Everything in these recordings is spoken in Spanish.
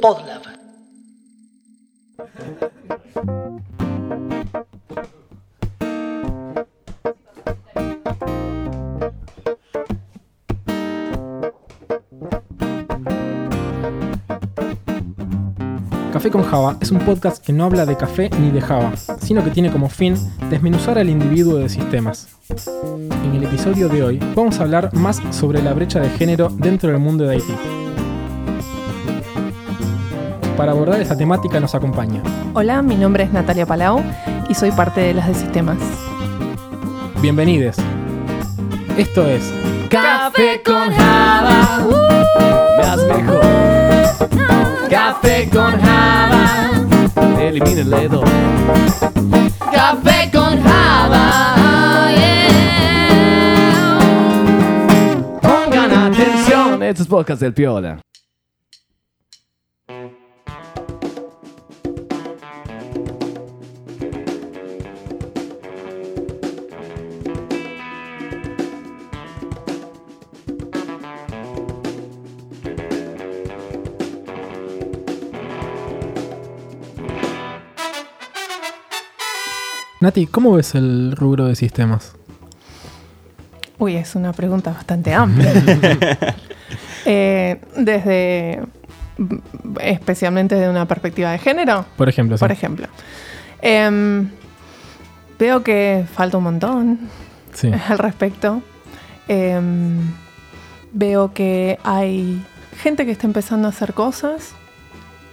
Podlab. Café con Java es un podcast que no habla de café ni de Java, sino que tiene como fin desmenuzar al individuo de sistemas. En el episodio de hoy vamos a hablar más sobre la brecha de género dentro del mundo de IT. Para abordar esta temática nos acompaña Hola, mi nombre es Natalia Palau y soy parte de las de sistemas. Bienvenidos. Esto es Café con Java. Más mejor. Café con Java. Elimina el dedo. Café con Java. yeah. Pongan atención. Estos podcasts del Piola. Nati, ¿cómo ves el rubro de sistemas? Uy, es una pregunta bastante amplia. Eh, desde, especialmente de una perspectiva de género, Por ejemplo, sí. por ejemplo. Em, veo que falta un montón Sí. al respecto. Em, veo que hay gente que está empezando a hacer cosas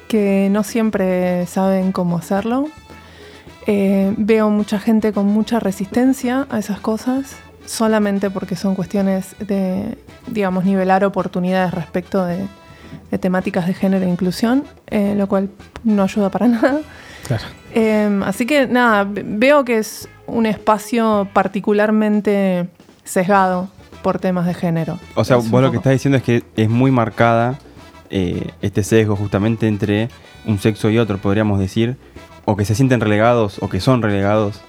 que no siempre saben cómo hacerlo. Eh, veo mucha gente con mucha resistencia a esas cosas, solamente porque son cuestiones de, digamos, nivelar oportunidades respecto de, de temáticas de género e inclusión, eh, lo cual no ayuda para nada. Claro. Eh, así que nada, ve- veo que es un espacio particularmente sesgado por temas de género. O sea, Es vos lo que estás diciendo es que es muy marcada eh, este sesgo justamente entre un sexo y otro, podríamos decir, o que se sienten relegados o que son relegados.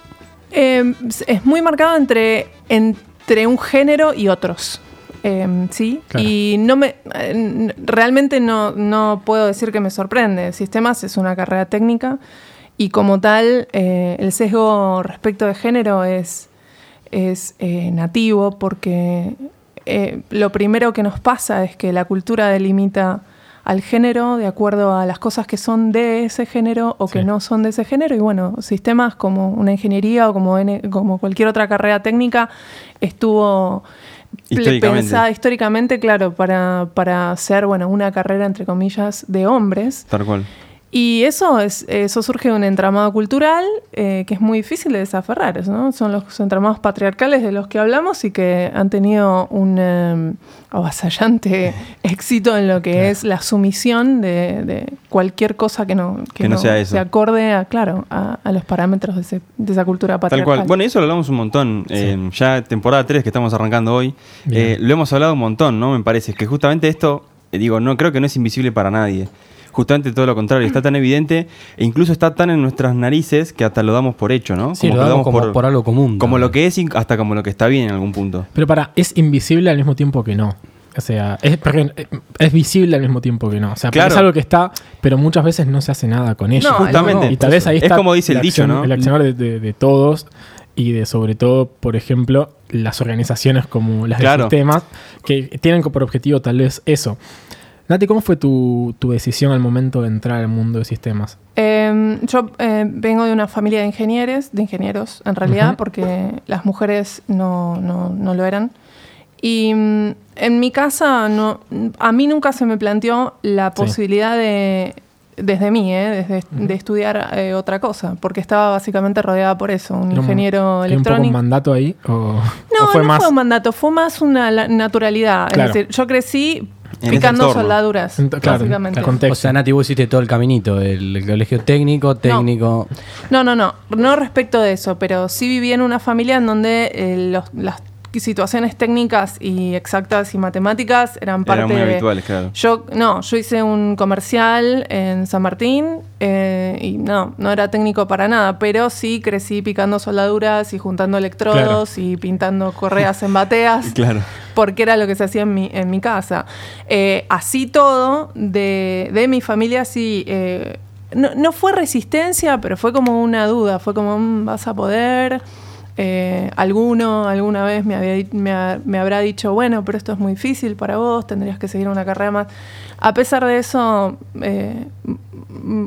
Eh, es muy marcado entre, entre un género y otros. Eh, sí, Claro. y no me eh, realmente no, no puedo decir que me sorprende. Sistemas es una carrera técnica y como tal eh, el sesgo respecto de género es, es eh, nativo porque eh, lo primero que nos pasa es que la cultura delimita al género de acuerdo a las cosas que son de ese género o que Sí. no son de ese género y bueno, sistemas como una ingeniería o como, N- como cualquier otra carrera técnica estuvo Históricamente. pensada históricamente, claro, para, para ser bueno, una carrera entre comillas de hombres. Tal cual. Y eso es eso surge de un entramado cultural eh, que es muy difícil de desaferrar, ¿no? Son los entramados patriarcales de los que hablamos y que han tenido un eh, avasallante éxito en lo que es la sumisión de, de cualquier cosa que no, Que no sea eso. se acorde a, claro, a, a los parámetros de, ese- de esa cultura Tal patriarcal. cual. Bueno, y eso lo hablamos un montón. eh, ya temporada 3 que estamos arrancando hoy, eh, lo hemos hablado un montón, ¿no? Me parece que justamente esto, eh, digo, no creo que no es invisible para nadie. Justamente todo lo contrario, está tan evidente e incluso está tan en nuestras narices que hasta lo damos por hecho, ¿no? Sí, lo damos como por algo común Como lo que es hasta como lo que está bien en algún punto. Pero para, es invisible al mismo tiempo que no. O sea, es, eh, es visible al mismo tiempo que no. O sea, Claro. es algo que está, pero muchas veces no se hace nada con ello. No, Justamente. Y tal vez ahí Es está como dice el dicho, acción- ¿no? El accionar de, de- de todos y de sobre todo, por ejemplo, las organizaciones como las Claro. de sistemas que tienen por objetivo tal vez eso. Nati, ¿cómo fue tu, tu decisión al momento de entrar al mundo de sistemas? Eh, yo eh, vengo de una familia de ingenieros, de ingenieros en realidad, Ujú. porque las mujeres no, no, no lo eran. Y mm, en mi casa, no, a mí nunca se me planteó la Sí. posibilidad de, desde mí, eh, desde, de estudiar eh, otra cosa, porque estaba básicamente rodeada por eso, un ¿Era un- ingeniero ¿Hay un poco un electrónico. mandato ahí? ¿O, No, o fue no más? fue un mandato, fue más una naturalidad. Claro. Es decir, yo crecí picando soldaduras, claro, básicamente. O sea, Nati, vos hiciste todo el caminito, el, el colegio técnico, técnico. No, no, no, no respecto de eso, pero sí viví en una familia en donde eh, los- las situaciones técnicas y exactas y matemáticas eran parte Eran muy habituales, claro. Yo, no, yo hice un comercial en San Martín eh, y no, no era técnico para nada, pero sí crecí picando soldaduras y juntando electrodos y pintando correas en bateas. Claro. porque era lo que se hacía en mi, en mi casa. Eh, así todo, de, de mi familia, sí. eh, no, no fue resistencia, pero fue como una duda. Fue como, "Mm, ¿vas a poder? Eh, alguno alguna vez me, había, me, ha- me habrá dicho, bueno, pero esto es muy difícil para vos, tendrías que seguir una carrera más. A pesar de eso, eh,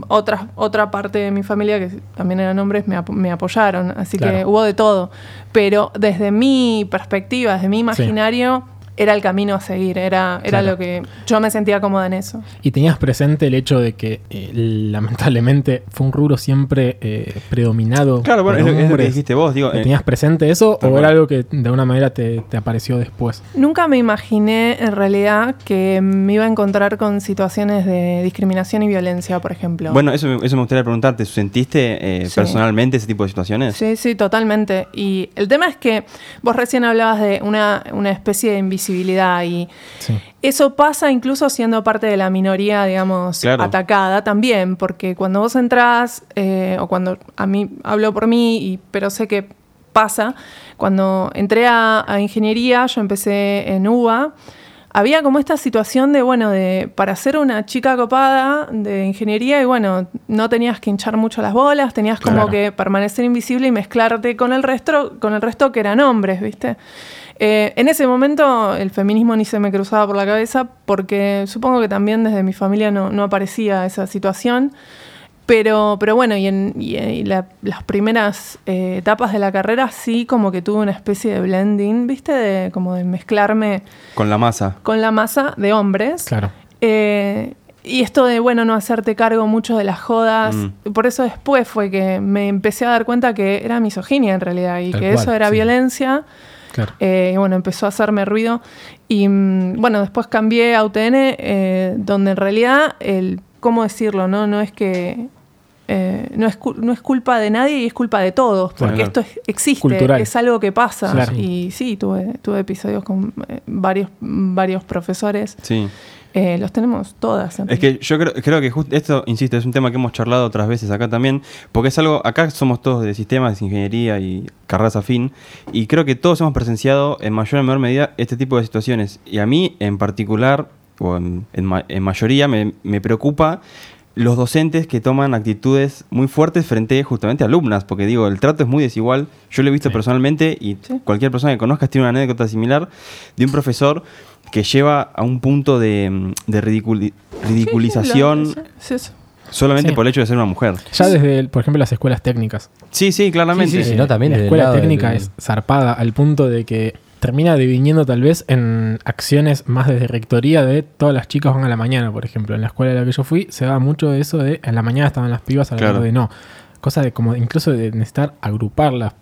otra, otra parte de mi familia, que también eran hombres, me, apo- me apoyaron. Así que hubo de todo. Pero desde mi perspectiva, desde mi imaginario, era el camino a seguir. Era, era Claro. lo que yo me sentía cómoda en eso. ¿Y tenías presente el hecho de que eh, lamentablemente fue un rubro siempre eh, predominado Claro, bueno, por es lo, es lo que dijiste vos. Digo, eh, ¿Tenías presente eso o cual. era algo que de alguna manera te, te apareció después? Nunca me imaginé en realidad que me iba a encontrar con situaciones de discriminación y violencia, por ejemplo. bueno, eso, me- eso me gustaría preguntarte. ¿Sentiste eh, Sí. personalmente ese tipo de situaciones? Sí, sí, totalmente. Y el tema es que vos recién hablabas de una, una especie de invisibilidad y Sí. eso pasa incluso siendo parte de la minoría, digamos, Claro. atacada también, porque cuando vos entrás, eh, o cuando a mí hablo por mí, y, pero sé que pasa, cuando entré a, a ingeniería, yo empecé en UBA, había como esta situación de, bueno, de para ser una chica copada de ingeniería y bueno, no tenías que hinchar mucho las bolas, tenías como Claro. que permanecer invisible y mezclarte con el resto, con el resto que eran hombres, ¿viste? Eh, en ese momento el feminismo ni se me cruzaba por la cabeza porque supongo que también desde mi familia no, no aparecía esa situación. Pero, pero bueno, y en y, y la- las primeras eh, etapas de la carrera sí como que tuve una especie de blending, ¿viste? De, como de mezclarme Con la masa. con la masa de hombres. Claro. Eh, y esto de, bueno, no hacerte cargo mucho de las jodas. Mm. Por eso después fue que me empecé a dar cuenta que era misoginia en realidad y Tal que cual, eso era sí. violencia. Claro. Eh, y bueno, empezó a hacerme ruido. Y mm, bueno, después cambié a UTN, eh, donde en realidad, el, ¿cómo decirlo? No, no es que. eh, no, es, no es culpa de nadie y es culpa de todos, porque Claro. esto es- existe, Cultural. es algo que pasa. Claro. Y sí, tuve, tuve episodios con varios, varios profesores. Sí. Eh, los tenemos todas. en Es que yo creo, creo que justo esto, insisto, es un tema que hemos charlado otras veces acá también, porque es algo, acá somos todos de sistemas, de ingeniería y carreras afín, y creo que todos hemos presenciado en mayor o menor medida este tipo de situaciones. Y a mí en particular, o en, en ma- en mayoría, me, me preocupa los docentes que toman actitudes muy fuertes frente justamente a alumnas, porque digo, el trato es muy desigual. Yo lo he visto Sí. personalmente y Sí. cualquier persona que conozcas tiene una anécdota similar de un profesor que lleva a un punto de, de ridiculi- ridiculización Sí, sí, sí. solamente Sí. por el hecho de ser una mujer. Ya desde, por ejemplo, las escuelas técnicas. Sí, sí, claramente. Sí, sí, sí, no, también la escuela técnica es zarpada al punto de que termina diviniendo tal vez en acciones más desde rectoría de todas las chicas van a la mañana, por ejemplo. En la escuela a la que yo fui se daba mucho de eso de en la mañana estaban las pibas, a la Claro. tarde no. Cosa de como incluso de necesitar agruparlas.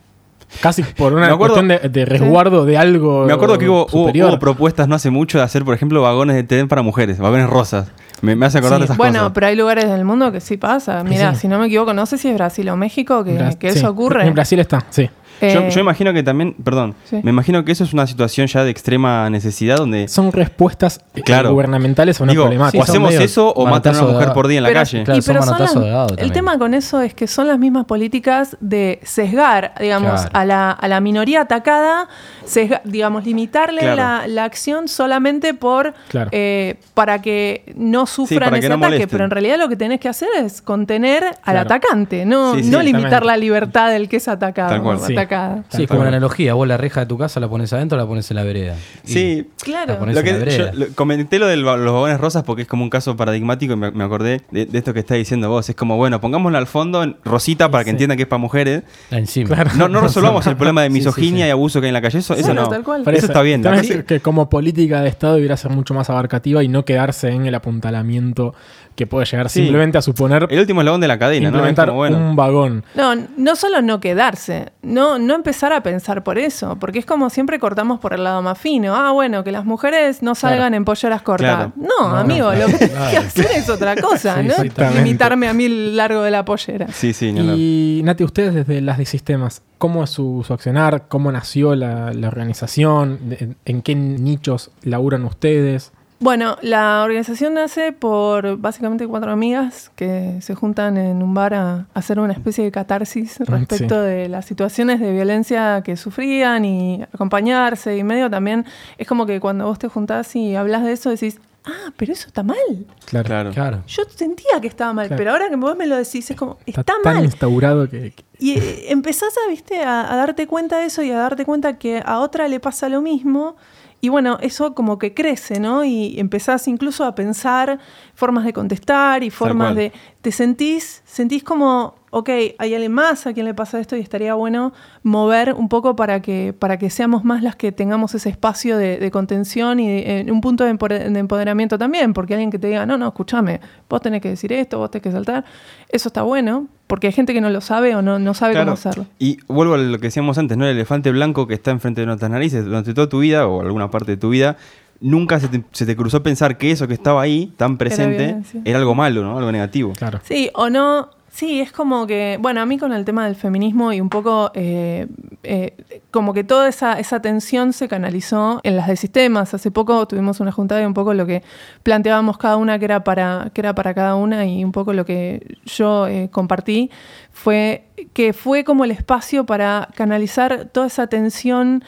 Casi por una acuerdo- cuestión de, de resguardo de algo Me acuerdo que hubo, hubo- propuestas no hace mucho de hacer, por ejemplo, vagones de tren para mujeres, vagones rosas. Me, me hace acordar Sí, de esas Bueno, cosas. pero hay lugares del mundo que sí pasa. Mira, sí. si no me equivoco, no sé si es Brasil o México que, Bras- que sí, eso ocurre. En Brasil está, sí. Yo, Eh, yo imagino que también, perdón, Sí. me imagino que eso es una situación ya de extrema necesidad donde, Son respuestas eh, Claro. gubernamentales a una digo, problemática. o hacemos eso o matan a una mujer por día en la calle. Claro, y pero son las- el tema con eso es que son las mismas políticas de sesgar, digamos, Claro. A, la, a la minoría atacada, sesga- digamos, limitarle Claro. la, la acción solamente por Claro. eh, para que no sufran ese no ataque. molesten. Pero en realidad lo que tenés que hacer es contener al Claro. atacante, no, Sí, sí, no limitar la libertad del que es atacado atacada. Sí, es como una analogía. Vos la reja de tu casa la pones adentro o la pones en la vereda. Sí, Claro. Lo que, yo lo- comenté lo de los vagones rosas porque es como un caso paradigmático y me, me acordé de, de esto que está diciendo vos. Es como, bueno, pongámoslo al fondo en rosita para que entiendan que es para mujeres. Encima. Claro. No, no resolvamos el problema de Sí, sí, misoginia sí. y abuso que hay en la calle. Eso, no. tal cual. Eso está bien. que como política de Estado debiera ser mucho más abarcativa y no quedarse en el apuntalamiento que puede llegar Sí. simplemente a suponer El último eslabón de la cadena, ¿no? Es implementar como, bueno. un vagón. No, no solo no quedarse, no, no empezar a pensar por eso, porque es como siempre cortamos por el lado más fino. Ah, bueno, que las mujeres no salgan en polleras cortas. Claro. No, amigo, lo que tienes que hacer es otra cosa, Sí, ¿no? Limitarme a mí el largo de la pollera. Sí, sí, hablar. Y Nati, ustedes desde las de sistemas, ¿cómo es su, su accionar? ¿Cómo nació la, la organización? ¿En, qué nichos laburan ustedes? Bueno, la organización nace por básicamente cuatro amigas que se juntan en un bar a, hacer una especie de catarsis respecto Sí. de las situaciones de violencia que sufrían y acompañarse y medio también es como que cuando vos te juntás y hablas de eso decís, ah, pero eso está mal. Claro. Claro. Claro. Yo sentía que estaba mal, Claro. pero ahora que vos me lo decís es como, Está, está, tan mal. instaurado que, que- Y eh, empezás a, ¿viste? A, a darte cuenta de eso y a darte cuenta que a otra le pasa lo mismo. Y bueno, eso como que crece, ¿no? Y empezás incluso a pensar formas de contestar y formas de... Te sentís, sentís como, ok, hay alguien más a quien le pasa esto y estaría bueno mover un poco para que, para que seamos más las que tengamos ese espacio de, de contención y de- en un punto de, empoder- de empoderamiento también, porque alguien que te diga, no, no, escúchame, vos tenés que decir esto, vos tenés que saltar, eso está bueno, porque hay gente que no lo sabe o no, no sabe Claro. cómo hacerlo. Y vuelvo a lo que decíamos antes, ¿no? El elefante blanco que está enfrente de nuestras narices durante toda tu vida o alguna parte de tu vida. Nunca se te, se te cruzó pensar que eso que estaba ahí, tan presente, violencia. era algo malo, ¿no? Algo negativo. claro. Sí, o no. Sí, es como que, bueno, a mí con el tema del feminismo y un poco eh, eh, como que toda esa, esa tensión se canalizó en las de sistemas. Hace poco tuvimos una juntada y un poco lo que planteábamos cada una que era para, que era para cada una y un poco lo que yo eh, compartí fue que fue como el espacio para canalizar toda esa tensión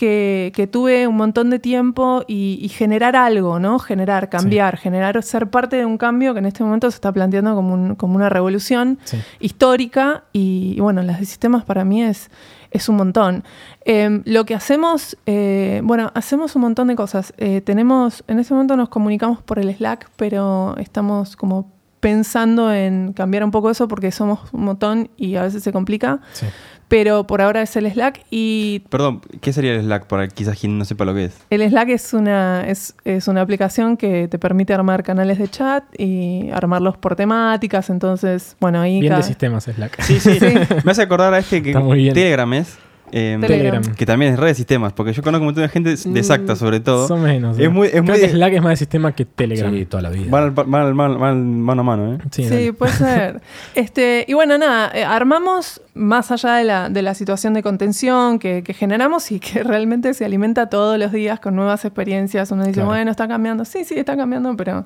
que, que tuve un montón de tiempo y, y generar algo, ¿no? Generar, cambiar, generar, ser parte de un cambio que en este momento se está planteando como, un- como una revolución Sí. histórica y, y bueno, las de sistemas para mí es, es un montón. Eh, lo que hacemos, eh, bueno, hacemos un montón de cosas. Eh, tenemos, en este momento nos comunicamos por el Slack, pero estamos como pensando en cambiar un poco eso porque somos un montón y a veces se complica, Sí. Pero por ahora es el Slack y Perdón, ¿qué sería el Slack para quizás quien no sepa lo que es? el Slack es una, es, es una aplicación que te permite armar canales de chat y armarlos por temáticas. Entonces, bueno, ahí Bien de sistemas Slack. Sí, sí. Me hace acordar a este que. Telegram es. Eh, Telegram. Que también es red de sistemas, porque yo conozco un montón de gente de exacta, sobre todo. Son menos. Es ¿eh? muy- es Creo muy- que Slack es más de sistema que Telegram. Sí, toda la vida. Van, al- van van mano a mano, ¿eh? Sí, Sí, puede ser. este, y bueno, nada, eh, armamos más allá de la, de la situación de contención que, que generamos y que realmente se alimenta todos los días con nuevas experiencias. Uno dice, Claro. bueno, está cambiando. Sí, sí, está cambiando, pero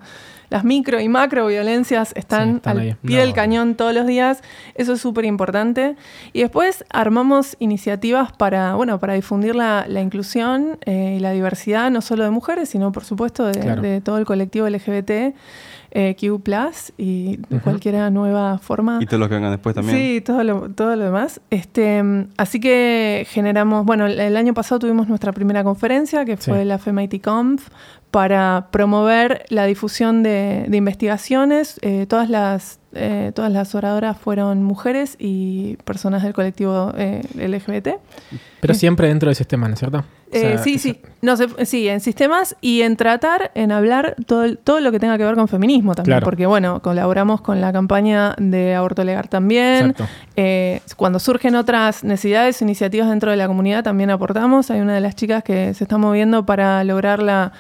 las micro y macro violencias están, Sí, están al ahí. pie No. del cañón todos los días. Eso es súper importante. Y después armamos iniciativas para, bueno, para difundir la, la inclusión eh, y la diversidad, no solo de mujeres, sino por supuesto de, Claro. de todo el colectivo LGBT. Eh, Q y de Ujú. cualquier nueva forma. Y todos los que vengan después también. Sí, todo lo, todo lo demás. Este, así que generamos, bueno, el, año pasado tuvimos nuestra primera conferencia, que Sí. fue la FEMIT Conf, para promover la difusión de, de investigaciones. Eh, todas, las, eh, todas las oradoras fueron mujeres y personas del colectivo eh, LGBT. Pero siempre dentro del sistema, ¿no es cierto? O Eh, sea, sí, sí. No, se- sí, en sistemas y en tratar, en hablar todo, todo lo que tenga que ver con feminismo también. Claro. Porque, bueno, colaboramos con la campaña de aborto legal también. Eh, cuando surgen otras necesidades iniciativas dentro de la comunidad, también aportamos. Hay una de las chicas que se está moviendo para lograr la,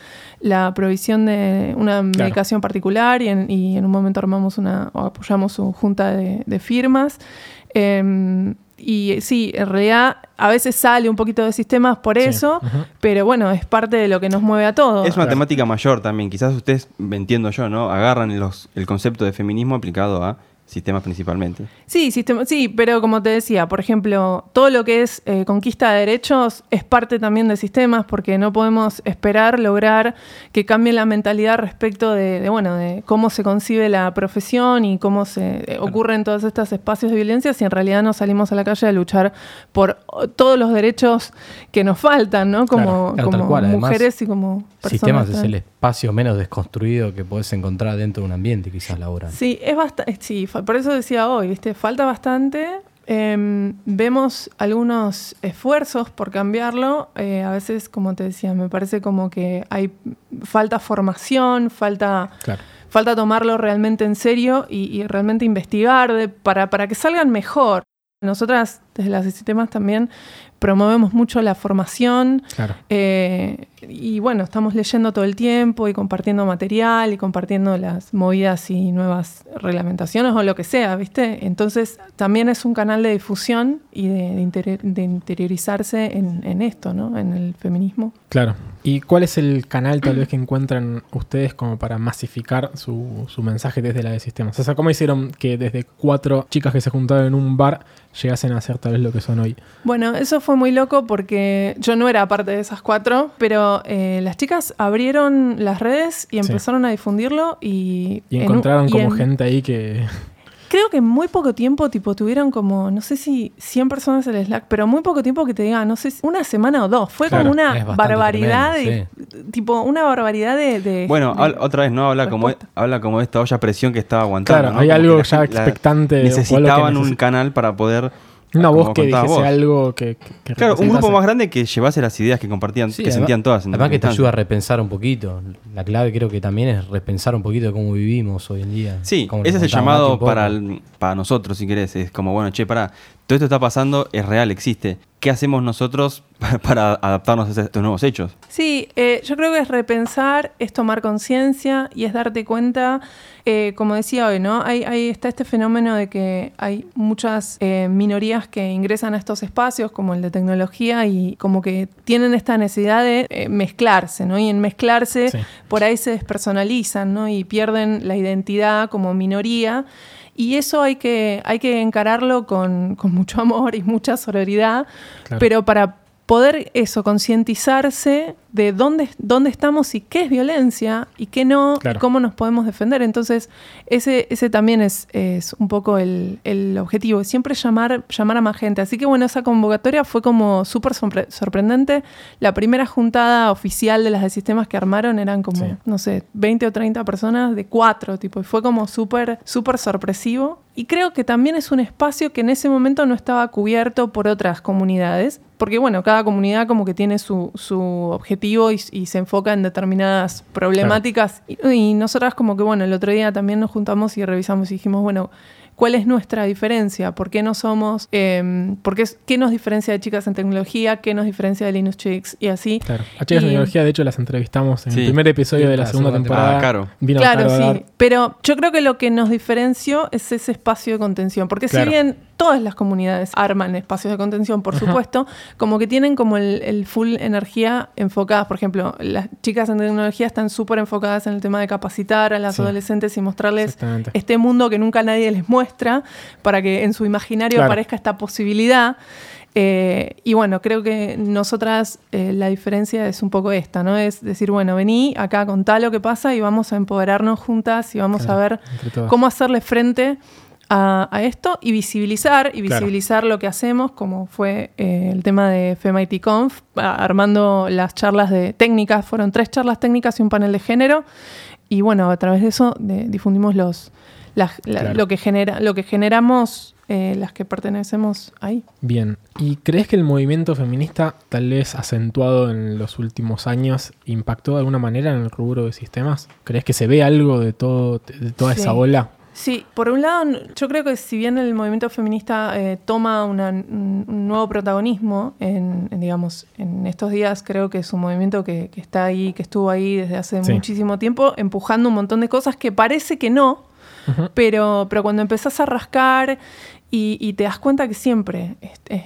la provisión de una medicación particular y en, y en un momento armamos una, o apoyamos su junta de, de firmas. Eh, y sí, en realidad a veces sale un poquito de sistemas por Sí, eso, pero bueno, es parte de lo que nos mueve a todos. Es una Claro. temática mayor también. Quizás ustedes, entiendo yo, ¿no? Agarran los, el concepto de feminismo aplicado a sistemas principalmente. Sí, sistema, sí, pero como te decía, por ejemplo, todo lo que es eh, conquista de derechos es parte también de sistemas porque no podemos esperar lograr que cambie la mentalidad respecto de, de, bueno, de cómo se concibe la profesión y cómo se eh, ocurren todos estos espacios de violencia si en realidad no salimos a la calle a luchar por oh, todos los derechos que nos faltan, ¿no? Como, Claro, claro, como. Además, mujeres y como personas. Sistemas es el espacio menos desconstruido que puedes encontrar dentro de un ambiente, quizás laboral. Sí, es bastante. Sí, por eso decía hoy, ¿viste? Falta bastante. Em, vemos algunos esfuerzos por cambiarlo. Eh, a veces, como te decía, me parece como que hay falta formación, falta, Claro. falta tomarlo realmente en serio y, y realmente investigar de- para, para que salgan mejor. Nosotras desde las sistemas también promovemos mucho la formación. Claro. eh, y bueno, estamos leyendo todo el tiempo y compartiendo material y compartiendo las movidas y nuevas reglamentaciones o lo que sea, ¿viste? Entonces también es un canal de difusión y de, de interior- de interiorizarse en, en esto, ¿no? En el feminismo. Claro. ¿Y cuál es el canal tal vez que encuentran ustedes como para masificar su, su mensaje desde la de sistemas? O sea, ¿cómo hicieron que desde cuatro chicas que se juntaron en un bar llegasen a ser tal vez lo que son hoy? Bueno, eso fue muy loco porque yo no era parte de esas cuatro, pero eh, las chicas abrieron las redes y Sí. empezaron a difundirlo y... Y un- encontraron y como en- gente ahí que... Creo que en muy poco tiempo, tipo, tuvieron como, no sé si 100 personas en el Slack, pero muy poco tiempo que te diga, no sé, si una semana o dos. Fue Claro, como una barbaridad tremendo, de, tipo, una barbaridad de... de- Bueno, de- habla- otra vez, ¿no? Habla como, habla como de esta olla presión que estaba aguantando. Claro, ¿no? hay Como algo ya expectante o algo que Necesitaban un canal para poder. Una como voz que contabas dijese vos. algo que... que- que Claro, un grupo más grande que llevase las ideas que compartían, Sí, que además- sentían todas. en Además que te ayuda a repensar un poquito. La clave creo que también es repensar un poquito de cómo vivimos hoy en día. Sí, ese es el llamado para, el- para nosotros, si querés. Es como, bueno, che, para, todo esto está pasando, es real, existe. ¿Qué hacemos nosotros para adaptarnos a estos nuevos hechos? Sí, eh, yo creo que es repensar, es tomar conciencia y es darte cuenta, eh, como decía hoy, ¿no? Hay, hay- está este fenómeno de que hay muchas eh, minorías que ingresan a estos espacios, como el de tecnología, y como que tienen esta necesidad de eh, mezclarse, ¿no? Y en mezclarse, Sí. por ahí se despersonalizan, ¿no? Y pierden la identidad como minoría. Y eso hay que, hay que encararlo con, con mucho amor y mucha sororidad, Claro. pero para poder eso, concientizarse de dónde, dónde estamos y qué es violencia y qué no, Claro. y cómo nos podemos defender. Entonces, ese, ese también es, es un poco el, el objetivo, siempre llamar, llamar a más gente. Así que bueno, esa convocatoria fue como súper sorpre- sorprendente. La primera juntada oficial de las de sistemas que armaron eran como, Sí. no sé, 20 o 30 personas de cuatro, tipo, y fue como súper, súper sorpresivo. Y creo que también es un espacio que en ese momento no estaba cubierto por otras comunidades, porque bueno, cada comunidad como que tiene su, su objetivo y, y se enfoca en determinadas problemáticas. Y, y nosotras como que bueno, el otro día también nos juntamos y revisamos y dijimos, bueno, ¿Cuál es nuestra diferencia? ¿Por qué no somos, eh, por qué, qué nos diferencia de chicas en tecnología? ¿Qué nos diferencia de Linux Chicks? Y así. Claro. A chicas de Y- tecnología, de hecho, las entrevistamos en Sí. el primer episodio Sí, de la la segunda segunda temporada. temporada. Ah, Caro. Vino Claro, dar- sí. Pero yo creo que lo que nos diferenció es ese espacio de contención. Porque Claro. si bien todas las comunidades arman espacios de contención, por supuesto, como que tienen como el, el full energía enfocadas. Por ejemplo, las chicas en tecnología están súper enfocadas en el tema de capacitar a las Sí. adolescentes y mostrarles este mundo que nunca nadie les muestra para que en su imaginario Claro. aparezca esta posibilidad. Eh, y bueno, creo que nosotras eh, la diferencia es un poco esta, ¿no? Es decir, bueno, vení acá, contá lo que pasa y vamos a empoderarnos juntas y vamos Claro, a ver cómo hacerle frente a, a esto y visibilizar, y Claro. visibilizar lo que hacemos, como fue eh, el tema de FEMIT Conf, armando las charlas de técnicas, fueron tres charlas técnicas y un panel de género, y bueno, a través de eso de- difundimos los, las- la- Claro. lo, que genera, lo que generamos eh, las que pertenecemos ahí. Bien. ¿Y crees que el movimiento feminista, tal vez acentuado en los últimos años, impactó de alguna manera en el rubro de sistemas? ¿Crees que se ve algo de, todo, de toda Sí. esa ola? Sí, por un lado, yo creo que si bien el movimiento feminista eh, toma una- un nuevo protagonismo en, en, digamos, en estos días, creo que es un movimiento que, que está ahí, que estuvo ahí desde hace Sí. muchísimo tiempo, empujando un montón de cosas que parece que no, pero, pero cuando empezás a rascar y, y te das cuenta que siempre,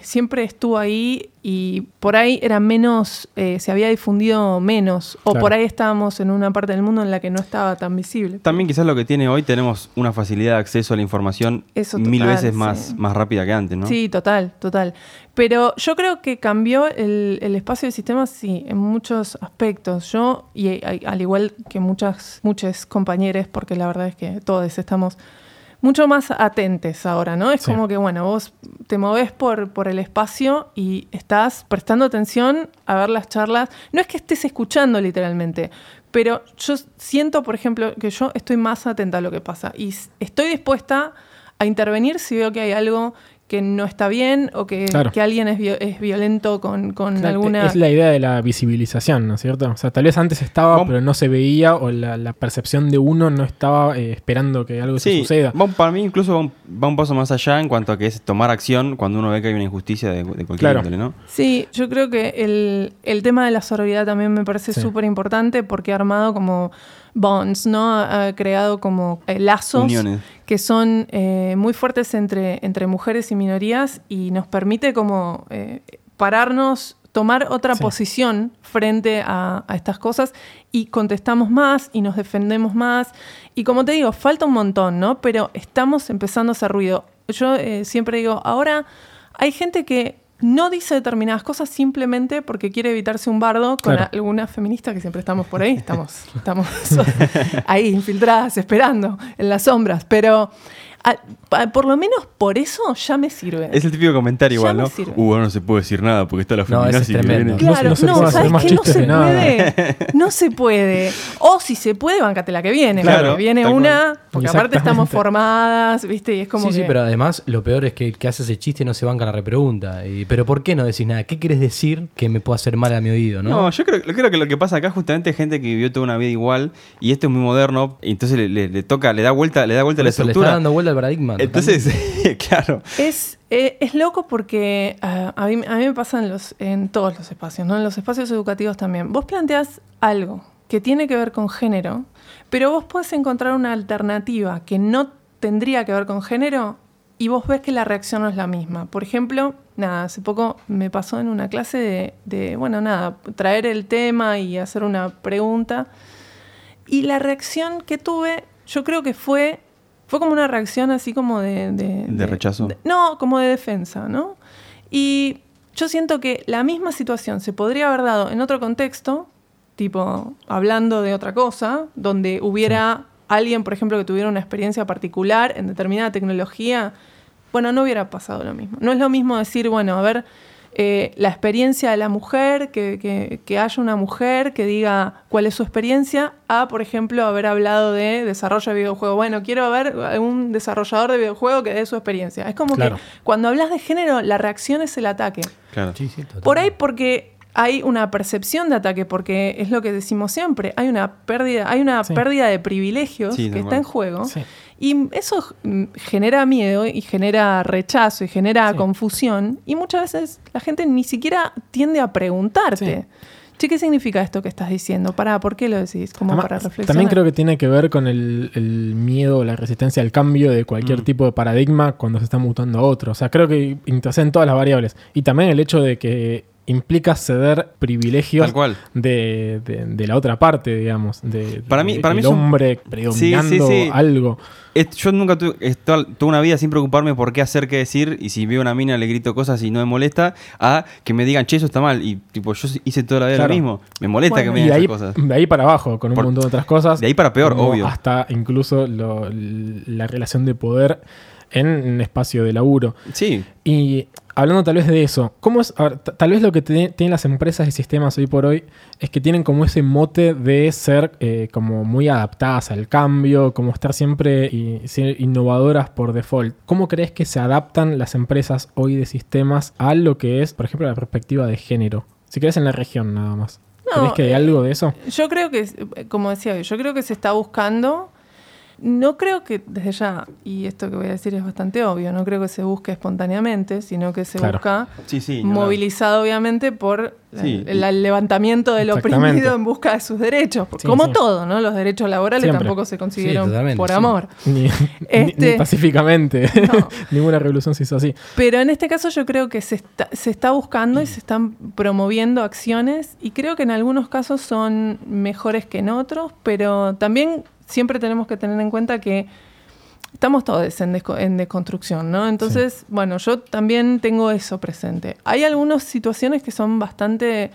siempre estuvo ahí y por ahí era menos, eh, se había difundido menos, o Claro. por ahí estábamos en una parte del mundo en la que no estaba tan visible. También quizás lo que tiene hoy tenemos una facilidad de acceso a la información Eso mil veces sí. más, más rápida que antes, ¿no? Sí, total, total. Pero yo creo que cambió el, el espacio de sistemas, sí, en muchos aspectos. Yo, y al igual que muchas, muchos compañeros, porque la verdad es que todos estamos mucho más atentes ahora, ¿no? Es Sí. como que, bueno, vos te movés por, por el espacio y estás prestando atención a ver las charlas. No es que estés escuchando literalmente, pero yo siento, por ejemplo, que yo estoy más atenta a lo que pasa y estoy dispuesta a intervenir si veo que hay algo que no está bien o que, Claro. que alguien es, es violento con, con Claro, alguna... Es la idea de la visibilización, ¿no es cierto? O sea, tal vez antes estaba, Vamos- pero no se veía, o la, la percepción de uno no estaba eh, esperando que algo se Sí, suceda. un- para mí incluso va un, va un paso más allá en cuanto a que es tomar acción cuando uno ve que hay una injusticia de, de cualquier Claro. índole, ¿no? Sí, yo creo que el, el tema de la sororidad también me parece Sí. súper importante porque ha armado como bonds, ¿no? Ha, ha creado como eh, lazos Uniones. que son eh, muy fuertes entre, entre mujeres y minorías y nos permite como eh, pararnos, tomar otra Sí. posición frente a, a estas cosas y contestamos más y nos defendemos más. Y como te digo, falta un montón, ¿no? Pero estamos empezando a hacer ruido. Yo eh, siempre digo, ahora hay gente que no dice determinadas cosas simplemente porque quiere evitarse un bardo con Claro. alguna feminista que siempre estamos por ahí, estamos, estamos ahí infiltradas, esperando en las sombras, pero a- pa- por lo menos por eso ya me sirve. Es el típico comentario Ya igual, ¿no? Uh, no se puede decir nada porque está la No, feminazi que tremendo. viene. No se- Claro, no se puede hacer ¿sabes más qué? No se nada. puede. No se puede. O si se puede, bancate la que viene. Claro, porque viene una, porque aparte estamos formadas, ¿viste? Y es como sí, sí, que- pero además lo peor es que el que hace ese chiste no se banca la repregunta. Y, pero ¿por qué no decís nada? ¿Qué querés decir que me pueda hacer mal a mi oído, no? No, yo creo, que lo que pasa acá justamente es gente que vivió toda una vida igual y esto es muy moderno y entonces le, le- le toca, le da vuelta, le da vuelta Por la eso, le está estructura. dando vuelta al paradigma. Entonces, claro. Es, eh, es loco porque ah, a, mí, a mí me pasa en, los, en todos los espacios, ¿no? En los espacios educativos también. Vos planteás algo que tiene que ver con género, pero vos podés encontrar una alternativa que no tendría que ver con género y vos ves que la reacción no es la misma. Por ejemplo, nada, hace poco me pasó en una clase de, de, bueno, nada, traer el tema y hacer una pregunta. Y la reacción que tuve, yo creo que fue, fue como una reacción así como de... De, ¿De rechazo? no, como de defensa, ¿no? Y yo siento que la misma situación se podría haber dado en otro contexto, tipo hablando de otra cosa, donde hubiera alguien, por ejemplo, que tuviera una experiencia particular en determinada tecnología, bueno, no hubiera pasado lo mismo. No es lo mismo decir, bueno, a ver, eh, la experiencia de la mujer, que, que- que haya una mujer que diga cuál es su experiencia, a, por ejemplo, haber hablado de desarrollo de videojuego. Bueno, quiero ver un desarrollador de videojuego que dé su experiencia. Es como Claro. que cuando hablas de género, la reacción es el ataque. Claro. Sí, sí. Por ahí porque hay una percepción de ataque, porque es lo que decimos siempre, hay una pérdida, hay una Sí. pérdida de privilegios Sí, que está en juego. Sí. Y eso genera miedo y genera rechazo y genera Sí. confusión. Y muchas veces la gente ni siquiera tiende a preguntarte. Che, ¿qué significa esto que estás diciendo? Para, ¿por qué lo decís? Como Además, para reflexionar. También creo que tiene que ver con el, el miedo o la resistencia al cambio de cualquier Mm. tipo de paradigma cuando se está mutando a otro. O sea, creo que interceden todas las variables. Y también el hecho de que implica ceder privilegios Tal cual. de, de- de la otra parte, digamos. De, Para mí- de- para mí el es un- hombre predominando Sí, sí, sí. algo. Es- yo nunca tuve, toda, toda una vida sin preocuparme por qué hacer, qué decir, y si veo una mina le grito cosas y no me molesta, a que me digan, che, eso está mal. Y tipo, yo hice toda la vida Claro. lo mismo. Me molesta Bueno, que me digan ahí, esas cosas. de ahí para abajo, con un Por- montón de otras cosas. de ahí para peor, obvio. Hasta incluso lo- la relación de poder en un espacio de laburo. Sí, Y hablando tal vez de eso, ¿cómo es? a ver, t- tal vez lo que tienen las empresas y sistemas hoy por hoy es que tienen como ese mote de ser eh, como muy adaptadas al cambio, como estar siempre y ser innovadoras por default. ¿Cómo crees que se adaptan las empresas hoy de sistemas a lo que es, por ejemplo, la perspectiva de género? Si querés en la región nada más. No, ¿Crees que hay eh, algo de eso? Yo creo que, eh, como decía, yo creo que se está buscando. No creo que desde ya, y esto que voy a decir es bastante obvio, no creo que se busque espontáneamente, sino que se Claro. busca sí, sí. no, no. movilizado obviamente por Sí. el, el levantamiento del oprimido en busca de sus derechos. Sí, Como sí. todo, ¿no? Los derechos laborales Siempre. tampoco se consiguieron por amor. Ni, ni- Este- ni pacíficamente. No. Ninguna revolución se hizo así. Pero en este caso yo creo que se está, se está buscando y se están promoviendo acciones y creo que en algunos casos son mejores que en otros, pero también siempre tenemos que tener en cuenta que estamos todos en, desco- en desconstrucción, ¿no? Entonces, bueno, yo también tengo eso presente. Hay algunas situaciones que son bastante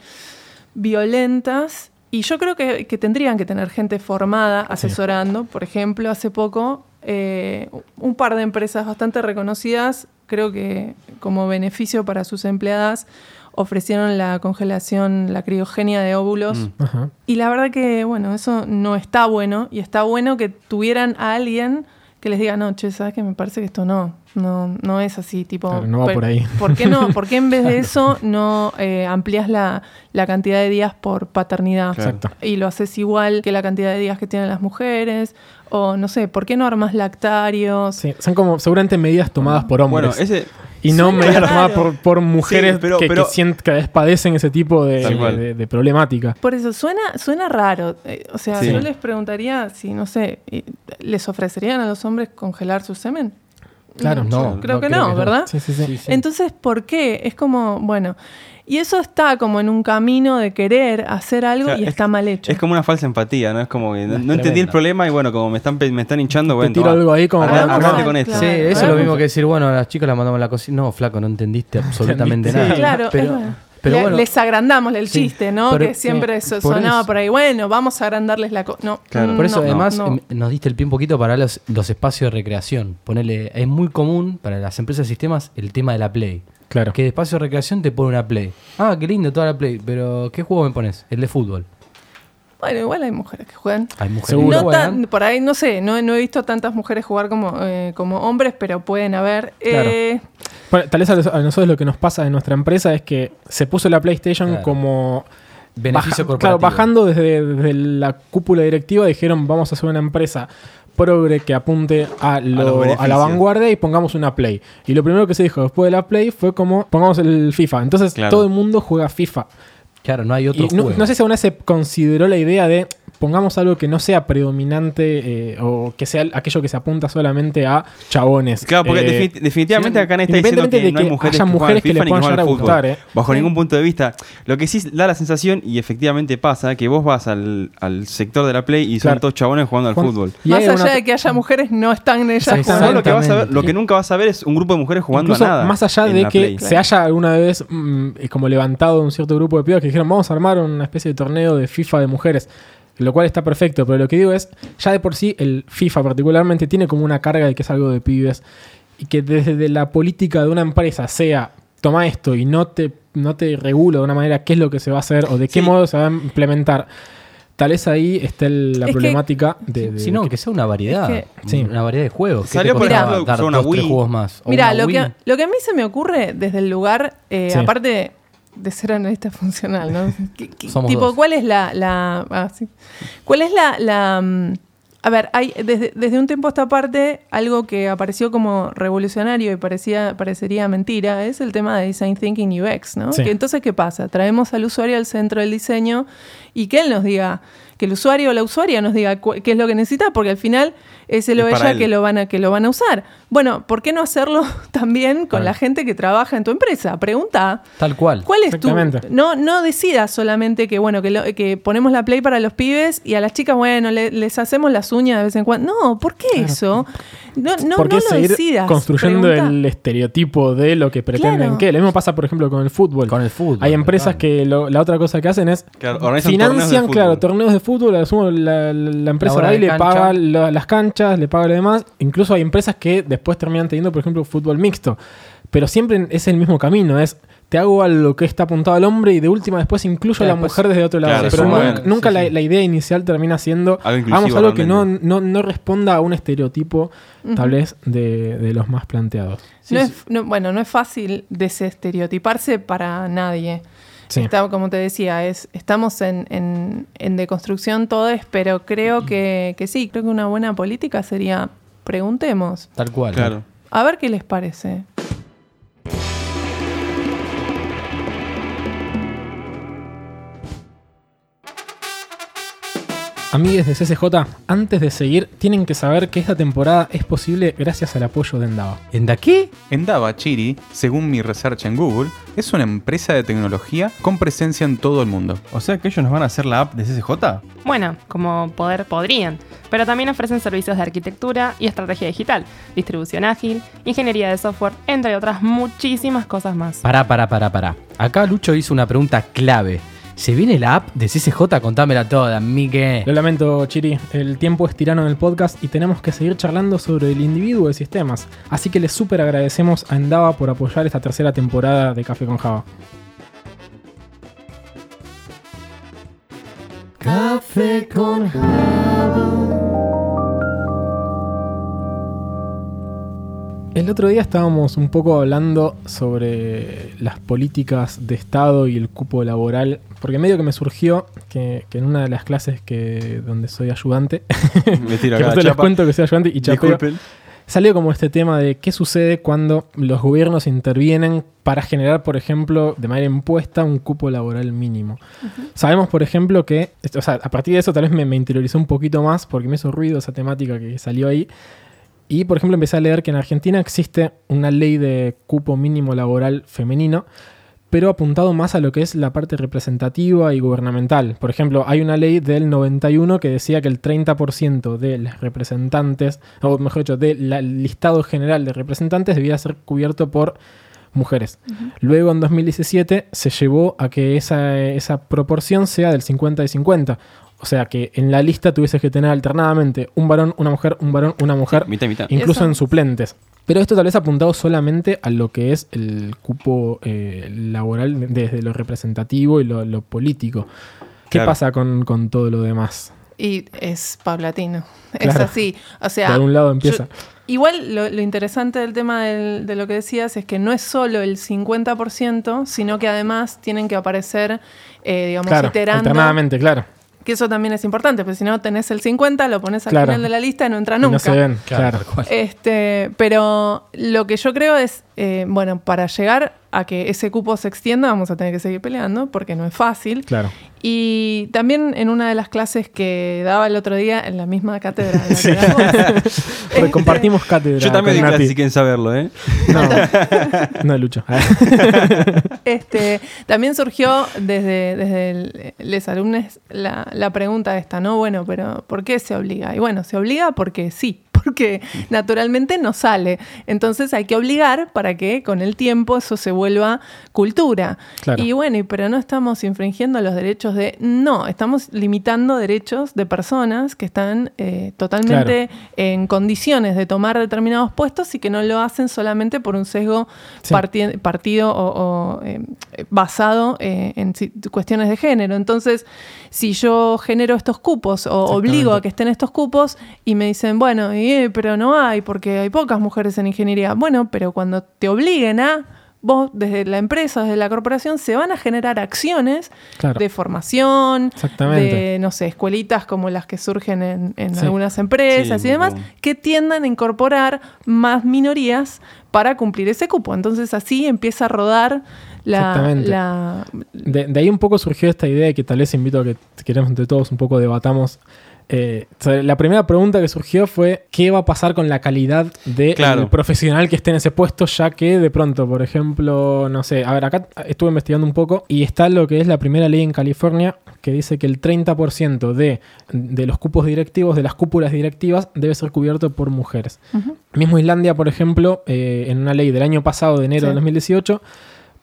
violentas y yo creo que, que tendrían que tener gente formada asesorando. Por ejemplo, hace poco eh, un par de empresas bastante reconocidas, creo que como beneficio para sus empleadas, ofrecieron la congelación, la criogenia de óvulos. Mm. Ajá. Y la verdad que, bueno, eso no está bueno y está bueno que tuvieran a alguien que les diga, no, che, ¿sabes que Me parece que esto no, no, no es así, tipo... Claro, no va por ahí. ¿Por qué no? ¿Por qué en vez de eso no eh, amplías la, la cantidad de días por paternidad? Exacto. Y lo haces igual que la cantidad de días que tienen las mujeres. O no sé, ¿por qué no armas lactarios? Sí, son como seguramente medidas tomadas por hombres. Bueno, ese. Y no medidas raro. tomadas por, por mujeres Sí, pero- que, pero- que sient- que cada vez padecen ese tipo de, problemática. Por eso suena, suena raro. Eh, o sea, Sí. yo les preguntaría si, no sé, ¿les ofrecerían a los hombres congelar su semen? Claro. No, creo no, que creo no, que no. ¿verdad? Sí. Sí, sí. Entonces, ¿por qué? Es como, bueno, y eso está como en un camino de querer hacer algo y es- está mal hecho. Es como una falsa empatía, ¿no? Es como que no, entendí el problema y bueno, como me están, me están hinchando, bueno. tiro algo ahí como para- Claro, con esto. claro. Sí, eso es lo mismo que decir, bueno, a las chicas las mandamos a la cocina. No, flaco, no entendiste absolutamente Sí, nada. Claro, pero, bueno, les agrandamos el Sí, chiste, ¿no? pero- que siempre sí, so- por sonaba eso. por ahí, bueno, vamos a agrandarles la cosa. No, Claro. mm, Por eso, no, además, no. em, nos diste el pie un poquito para los, los espacios de recreación. Ponerle, es muy común para las empresas de sistemas el tema de la Play. Claro. Que de espacio de recreación te pone una Play. Ah, qué lindo toda la Play, pero ¿qué juego me pones? El de fútbol. Bueno, igual hay mujeres que juegan. Hay mujeres que No juegan. tan- por ahí, no sé, no, no he visto tantas mujeres jugar como, eh, como hombres, pero pueden haber. Claro. Eh, Bueno, tal vez a, los- a nosotros lo que nos pasa en nuestra empresa es que se puso la PlayStation Claro. como Beneficio baja- corporativo. Claro, bajando desde, desde la cúpula directiva dijeron vamos a hacer una empresa progre que apunte a, lo- a, la vanguardia y pongamos una Play. Y lo primero que se dijo después de la Play fue como pongamos el FIFA. Entonces Claro. todo el mundo juega FIFA. Claro, no hay otro Y no, juego. no sé si alguna vez se consideró la idea de pongamos algo que no sea predominante eh, o que sea aquello que se apunta solamente a chabones. Claro, porque Eh, defi- definitivamente acá está diciendo independientemente que de no hay que mujeres haya que, mujeres juegan que le puedan llegar a al fútbol. gustar, eh. Bajo ningún punto de vista. Lo que sí da la sensación, y efectivamente pasa, que vos vas al, al sector de la Play y son todos chabones jugando al fútbol. y más allá una- de que haya mujeres, no están ellas Exactamente. jugando. Lo, que vas a ver, Exactamente. lo que nunca vas a ver es un grupo de mujeres jugando Incluso a nada. más allá en de que Play. se haya alguna vez mm, eh, como levantado un cierto grupo de pibas que dijeron vamos a armar una especie de torneo de FIFA de mujeres. Lo cual está perfecto, pero lo que digo es, ya de por sí el FIFA particularmente tiene como una carga de que es algo de pibes y que desde la política de una empresa sea toma esto y no te, no te regula de una manera qué es lo que se va a hacer o de qué Sí. modo se va a implementar. Tal vez ahí esté el- la Es que- problemática de, de- Si no, que sea una variedad. Es Sí. Una variedad de juegos. ¿Qué Salió, por ejemplo, dar una dos, tres Wii. juegos más. O Mira, lo Wii. que, lo que a mí se me ocurre desde el lugar, eh, Sí. aparte de ser analista funcional, ¿no? ¿Qué- tipo, dos. ¿cuál es la... la ah, sí. ¿Cuál es la... la, mm, a ver, hay desde, desde un tiempo a esta parte algo que apareció como revolucionario y parecía, parecería mentira, es el tema de Design Thinking UX, ¿no? Sí. Que entonces, ¿qué pasa? Traemos al usuario al centro del diseño y que él nos diga, que el usuario o la usuaria nos diga qué es lo que necesita, porque al final es él o ella él. que lo, van a, que lo van a usar. Bueno, ¿por qué no hacerlo también con la gente que trabaja en tu empresa? Pregunta, Tal cual. ¿cuál es tu...? No, no decidas solamente que, bueno, que, lo- que ponemos la play para los pibes y a las chicas, bueno, le- les hacemos las uñas de vez en cuando. No, ¿por qué eso? No, no, ¿Por qué no lo seguir decidas. construyendo Pregunta. el estereotipo de lo que pretenden Claro. que? Lo mismo pasa, por ejemplo, con el fútbol. Con el fútbol. Hay empresas que lo- la otra cosa que hacen es torneos financian, fútbol. claro, torneos de fútbol, la, la- la empresa va y le cancha. paga la- las canchas, le paga lo demás. Incluso hay empresas que después terminan teniendo, por ejemplo, fútbol mixto. Pero siempre es el mismo camino, es te hago algo que está apuntado al hombre y de última después incluyo Claro, a la después- mujer desde otro lado. Claro, Pero nunca, sí, nunca sí. La, la idea inicial termina siendo Algo hagamos algo que no, no, no responda a un estereotipo Ujú. tal vez de, de los más planteados. Sí, no sí. es, no- bueno, no es fácil desestereotiparse para nadie. Sí. Está, como te decía, es, estamos en, en, en deconstrucción todos, pero creo que, que sí, creo que una buena política sería preguntemos, Tal cual. Claro. a ver qué les parece. Amigues de CCJ, antes de seguir, tienen que saber que esta temporada es posible gracias al apoyo de Endava. ¿En da qué? Endava Chiri, según mi research en Google, es una empresa de tecnología con presencia en todo el mundo. O sea que ellos nos van a hacer la app de CCJ. Bueno, como poder podrían, pero también ofrecen servicios de arquitectura y estrategia digital, distribución ágil, ingeniería de software, entre otras muchísimas cosas más. Pará, pará, pará, pará. Acá Lucho hizo una pregunta clave. ¿Se viene la app de CCJ? Contámela toda, Miguel. Lo lamento, Chiri, el tiempo es tirano en el podcast y tenemos que seguir charlando sobre el individuo de sistemas. Así que les súper agradecemos a Endava por apoyar esta tercera temporada de Café con Java. Café con El otro día estábamos un poco hablando sobre las políticas de Estado y el cupo laboral, porque medio que me surgió que, que en una de las clases que donde soy ayudante, Me tiro que acá, justo les cuento que soy ayudante y chapeo, Disculpen. salió como este tema de qué sucede cuando los gobiernos intervienen para generar, por ejemplo, de manera impuesta un cupo laboral mínimo. Sabemos, por ejemplo, que, o sea, a partir de eso tal vez me, me interiorizó un poquito más porque me hizo ruido esa temática que salió ahí. Y, por ejemplo, empecé a leer que en Argentina existe una ley de cupo mínimo laboral femenino, pero apuntado más a lo que es la parte representativa y gubernamental. Por ejemplo, hay una ley del 91 que decía que el 30% de las representantes, o mejor dicho, del listado general de representantes debía ser cubierto por mujeres. Luego, en 2017, se llevó a que esa, esa proporción sea del 50 y 50. O sea, que en la lista tuvieses que tener alternadamente un varón, una mujer, un varón, una mujer, Mitad mitad. incluso Eso. en suplentes. Pero esto tal vez apuntado solamente a lo que es el cupo eh, laboral desde lo representativo y lo, lo político. ¿Qué Claro. pasa con, con todo lo demás? Y es paulatino. Es así. O sea, de algún lado empieza. yo- igual lo, lo interesante del tema del- de lo que decías es que no es solo el 50%, sino que además tienen que aparecer, eh, digamos, claro, iterando. alternadamente, claro. Que eso también es importante, porque si no tenés el 50, lo pones al Claro. final de la lista y no entra Y nunca. no se ven, claro. Este, pero lo que yo creo es, eh, bueno, para llegar a que ese cupo se extienda, vamos a tener que seguir peleando, porque no es fácil. Claro. Y también en una de las clases que daba el otro día en la misma cátedra. en la vos, Porque compartimos cátedra. Yo también di clase si quieren saberlo, ¿eh? No, no, Lucho. Este, también surgió desde, desde les alumnos la, la pregunta esta, ¿no? Bueno, pero ¿por qué se obliga? Y bueno, se obliga porque sí, porque naturalmente no sale. Entonces hay que obligar para que con el tiempo eso se vuelva cultura. Claro. Y bueno, pero no estamos infringiendo los derechos de... No, estamos limitando derechos de personas que están eh, totalmente en condiciones de tomar determinados puestos y que no lo hacen solamente por un sesgo Sí. parti- partido o, o, eh, basado eh, en cuestiones de género. Entonces, si yo genero estos cupos o obligo a que estén estos cupos y me dicen, bueno, y, eh, pero no hay porque hay pocas mujeres en ingeniería. Bueno, pero cuando te obliguen a... Vos, desde la empresa, desde la corporación, se van a generar acciones Claro. de formación, Exactamente. de, no sé, escuelitas como las que surgen en, en Sí. algunas empresas Sí, y demás, que tiendan a incorporar más minorías para cumplir ese cupo. Entonces así empieza a rodar la... Exactamente. la- De, de ahí un poco surgió esta idea que tal vez invito a que queremos entre todos un poco debatamos. Eh, la primera pregunta que surgió fue ¿qué va a pasar con la calidad del Claro. profesional que esté en ese puesto? Ya que de pronto, por ejemplo, no sé, a ver, acá estuve investigando un poco y está lo que es la primera ley en California que dice que el 30% de, de los cupos directivos, de las cúpulas directivas, debe ser cubierto por mujeres. Mismo Islandia, por ejemplo, eh, en una ley del año pasado, de enero Sí. de 2018,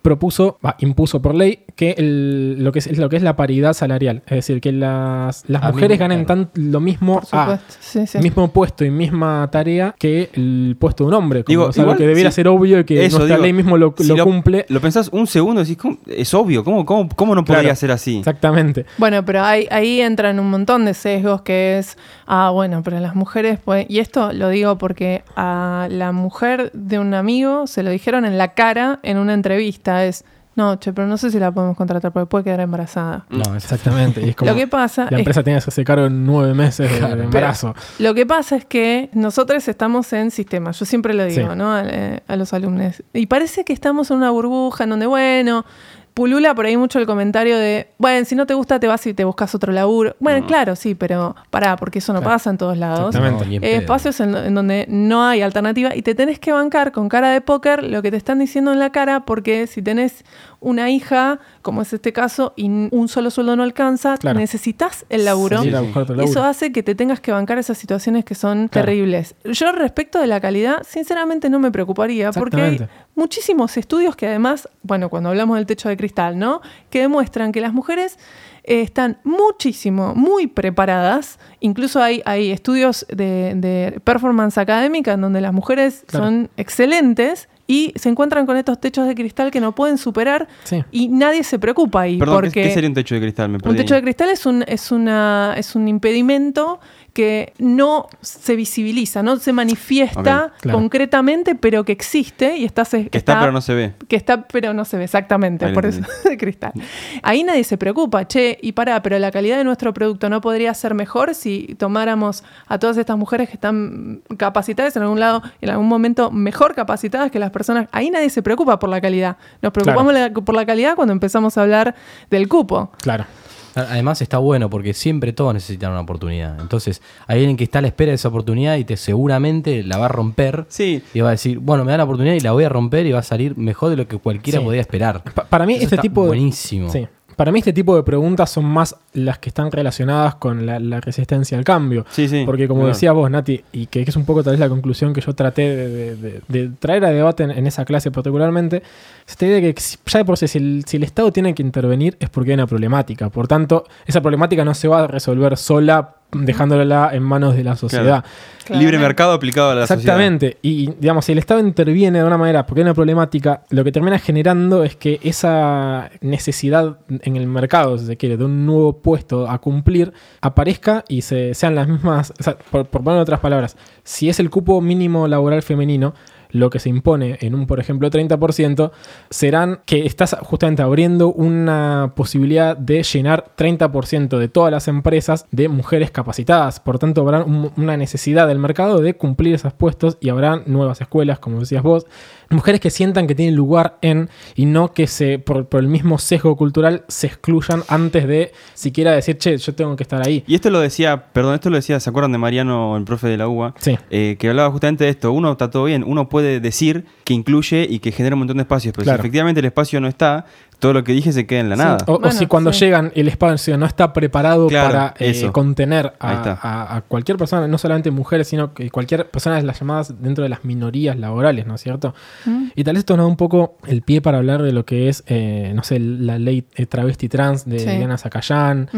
propuso, impuso por ley, que el- lo, que es, lo que es la paridad salarial. Es decir, que las, las Ah, mujeres ganen claro. tan, lo mismo por a supuesto. Sí, sí. mismo puesto y misma tarea que el puesto de un hombre. Como Digo, igual, que debiera sí. ser obvio y que Eso, nuestra digo, ley mismo lo, si lo cumple. Lo pensás un segundo y decís, ¿cómo? es obvio, ¿cómo, cómo, cómo no podría Claro. ser así? Exactamente. Bueno, pero hay- ahí entran un montón de sesgos que es, ah, bueno, pero las mujeres, pues, y esto lo digo porque a la mujer de un amigo se lo dijeron en la cara en una entrevista, es, no, che, pero no sé si la podemos contratar porque puede quedar embarazada. No, es Exactamente. Y es como Lo que pasa la es empresa tiene que hacerse cargo en nueve meses de- Claro, de pero- embarazo. Lo que pasa es que nosotros estamos en sistemas, yo siempre lo digo, Sí. ¿no? A, eh, a los alumnos. Y parece que estamos en una burbuja en donde, bueno, pulula por ahí mucho el comentario de, bueno, si no te gusta te vas y te buscas otro laburo. Bueno, claro, sí, pero pará, porque eso no Claro. pasa en todos lados. Exactamente. No, Eh, espacios en, en donde no hay alternativa y te tenés que bancar con cara de póker lo que te están diciendo en la cara porque si tenés una hija, como es este caso, y un solo sueldo no alcanza, Claro. necesitas el laburo. Eso hace que te tengas que bancar esas situaciones que son Claro. terribles. Yo respecto de la calidad, sinceramente no me preocuparía porque hay muchísimos estudios que además, bueno, cuando hablamos del techo de cristal, ¿no? Que demuestran que las mujeres eh, están muchísimo, muy preparadas. Incluso hay, hay estudios de, de performance académica en donde las mujeres Claro. son excelentes y se encuentran con estos techos de cristal que no pueden superar Sí. y nadie se preocupa ahí. Perdón, ¿qué- porque ¿qué, sería un techo de cristal? Me un perdí. techo de cristal es un, es, una, es un impedimento que no se visibiliza, no se manifiesta claro. concretamente, pero que existe y está, se- Que está, pero no se ve. que está, pero no se ve exactamente, Ahí por eso de cristal. Ahí nadie se preocupa, che, y pará, pero la calidad de nuestro producto no podría ser mejor si tomáramos a todas estas mujeres que están capacitadas en algún lado, en algún momento mejor capacitadas que las personas. Ahí nadie se preocupa por la calidad. Nos preocupamos la- por la calidad cuando empezamos a hablar del cupo. Claro. Además está bueno porque siempre todos necesitan una oportunidad. Entonces, hay alguien que está a la espera de esa oportunidad y te seguramente la va a romper. Sí. Y va a decir, bueno, me da la oportunidad y la voy a romper y va a salir mejor de lo que cualquiera Sí. podía esperar. Pa- para mí Eso este tipo de... buenísimo. Sí. Para mí este tipo de preguntas son más las que están relacionadas con la, la resistencia al cambio. Sí, sí. Porque como claro. decías vos, Nati, y que, es un poco tal vez la conclusión que yo traté de, de- de- de traer a debate en, en esa clase particularmente, esta idea de que ya de por sí, si el, si el Estado tiene que intervenir es porque hay una problemática. Por tanto, esa problemática no se va a resolver sola dejándola en manos de la sociedad. Libre mercado aplicado a la sociedad. Exactamente. Y digamos, si el Estado interviene de una manera porque hay una problemática, lo que termina generando es que esa necesidad en el mercado, si se quiere, de un nuevo puesto a cumplir, aparezca y se, sean las mismas. o sea, por, por poner otras palabras, si es el cupo mínimo laboral femenino, lo que se impone en un, por ejemplo, 30%, serán que estás justamente abriendo una posibilidad de llenar 30% de todas las empresas de mujeres capacitadas. Por tanto, habrá un- una necesidad del mercado de cumplir esos puestos y habrá nuevas escuelas, como decías vos, mujeres que sientan que tienen lugar en y no que se por, por el mismo sesgo cultural se excluyan antes de siquiera decir, che, yo tengo que estar ahí. Y esto lo decía, perdón, esto lo decía, ¿se acuerdan de Mariano, el profe de la UBA? Sí. Eh, que hablaba justamente de esto. Uno está todo bien, uno puede decir que incluye y que genera un montón de espacios, pero Claro. si efectivamente el espacio no está, todo lo que dije se queda en la Sí, nada. O, si cuando sí. llegan el espacio no está preparado Claro, para eh, contener a, está. a- a cualquier persona, no solamente mujeres, sino que cualquier persona de las llamadas dentro de las minorías laborales, ¿no es cierto? Mm. Y tal vez esto nos da un poco el pie para hablar de lo que es, eh, no sé, la ley eh, travesti trans de Sí. Diana Zacayán